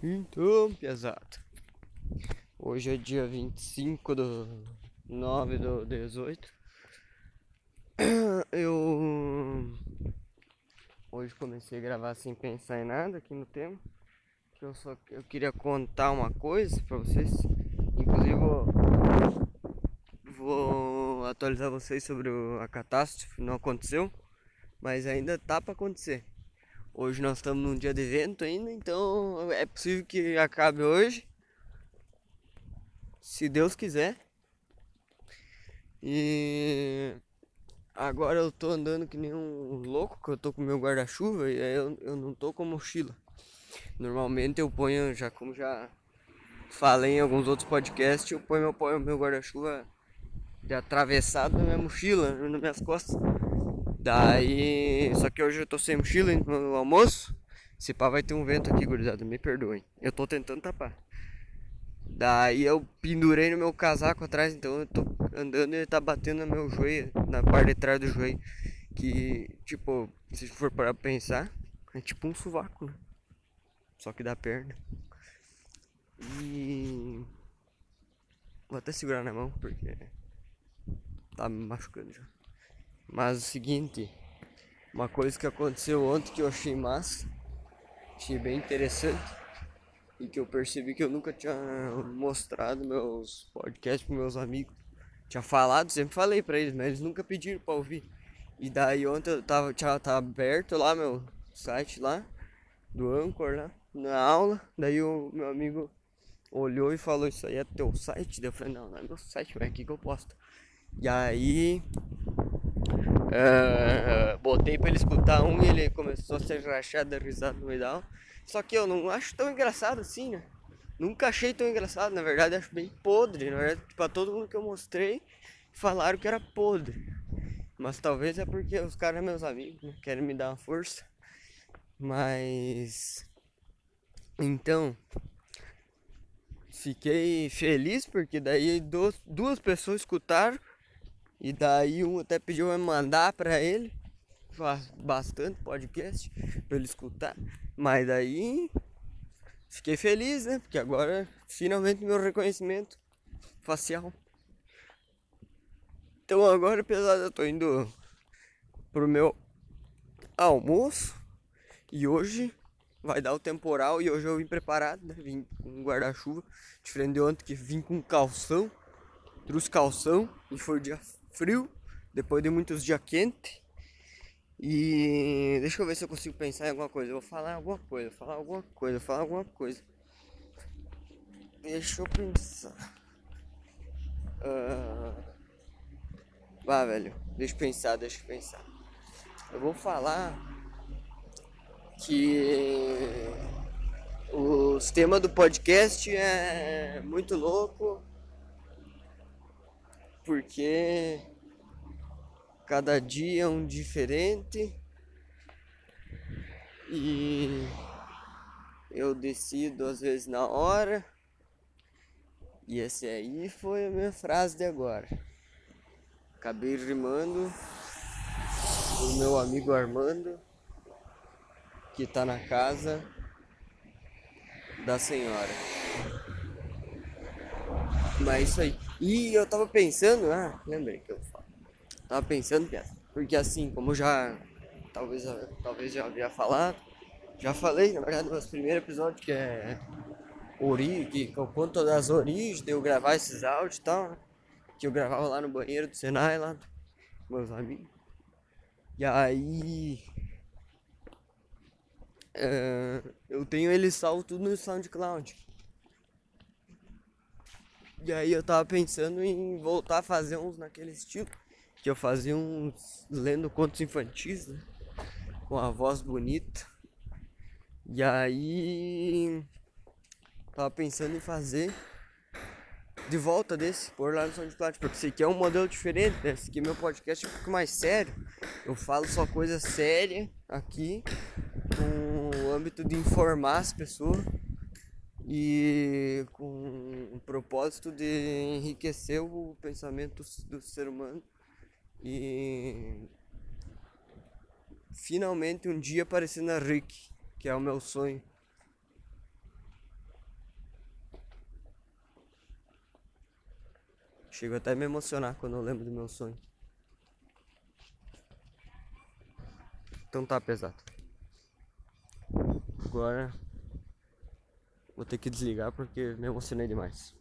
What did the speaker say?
Então, pesado. Hoje é dia 25 do 9 do 18. Eu hoje comecei a gravar sem pensar em nada aqui no tema. Eu só eu queria contar uma coisa pra vocês. Inclusive vou, vou atualizar vocês sobre a catástrofe. Não aconteceu, mas ainda tá pra acontecer. Hoje nós estamos num dia de evento ainda, então é possível que acabe hoje. Se Deus quiser. E agora eu tô andando que nem um louco, que eu tô com meu guarda-chuva e eu, eu não tô com mochila. Normalmente eu ponho, já como já falei em alguns outros podcasts, eu ponho meu, meu guarda-chuva de atravessado na minha mochila, nas minhas costas. Daí. Só que hoje eu tô sem mochila no almoço. Se pá, vai ter um vento aqui, gurizada. Me perdoem. Eu tô tentando tapar. Daí eu pendurei no meu casaco atrás, então eu tô andando e ele tá batendo no meu joelho, na parte de trás do joelho. Que, tipo, se for para pensar, é tipo um sovaco, né? Só que da perna. E. Vou até segurar na mão porque tá me machucando já. Mas o seguinte, uma coisa que aconteceu ontem que eu achei massa, achei bem interessante e que eu percebi que eu nunca tinha mostrado meus podcasts para meus amigos. Tinha falado, sempre falei para eles, mas eles nunca pediram para ouvir. E daí ontem eu tava, tava aberto lá meu site lá, do Anchor lá, na aula, daí o meu amigo olhou e falou, isso aí é teu site? Daí eu falei, não, não é meu site, mas é aqui que eu posto. E aí Uh, botei pra ele escutar um e ele começou a ser rachado de risada no ideal. Só que eu não acho tão engraçado assim, né? Nunca achei tão engraçado, na verdade acho bem podre. Na verdade, pra todo mundo que eu mostrei, falaram que era podre. Mas talvez é porque os caras meus amigos, né? Querem me dar uma força. Mas. Então. Fiquei feliz porque daí duas pessoas escutaram e daí um até pediu pra mandar pra ele. Faz bastante podcast pra ele escutar. Mas daí fiquei feliz, né? Porque agora finalmente meu reconhecimento facial. Então agora, apesar de eu tô indo pro meu almoço e hoje vai dar o temporal e hoje eu vim preparado, né? Vim com guarda-chuva, diferente de ontem que vim com calção, trouxe calção e foi dia frio, depois de muitos dias quentes. E deixa eu ver se eu consigo pensar em alguma coisa. Eu vou falar alguma coisa, falar alguma coisa, falar alguma coisa. Deixa eu pensar. Uh... Vá, velho. Deixa eu pensar, deixa eu pensar. Eu vou falar que o tema do podcast é muito louco porque cada dia é um diferente e eu decido às vezes na hora. E essa aí foi a minha frase de agora. Acabei rimando o meu amigo Armando, que tá na casa da senhora. Mas isso aí. E eu tava pensando, ah, lembrei que eu falo. Tava pensando, porque assim, como já talvez, talvez já havia falado, já falei, na verdade, no nosso primeiro episódio, que é ori, que, eu conto das origens de eu gravar esses áudios e tal, né? Que eu gravava lá no banheiro do Senai, lá com meus amigos. E aí. É, eu tenho ele salvo tudo no SoundCloud. E aí eu tava pensando em voltar a fazer uns naquele estilo. Que eu fazia uns lendo contos infantis, né? Com a voz bonita. E aí tava pensando em fazer de volta desse, por lá no SoundCloud, porque esse aqui é um modelo diferente, né? Esse aqui é meu podcast é um pouco mais sério. Eu falo só coisa séria aqui, com o âmbito de informar as pessoas e com o propósito de enriquecer o pensamento do ser humano e finalmente um dia aparecer na RIC, que é o meu sonho. Chego até a me emocionar quando eu lembro do meu sonho. Então tá pesado. Agora vou ter que desligar porque me emocionei demais.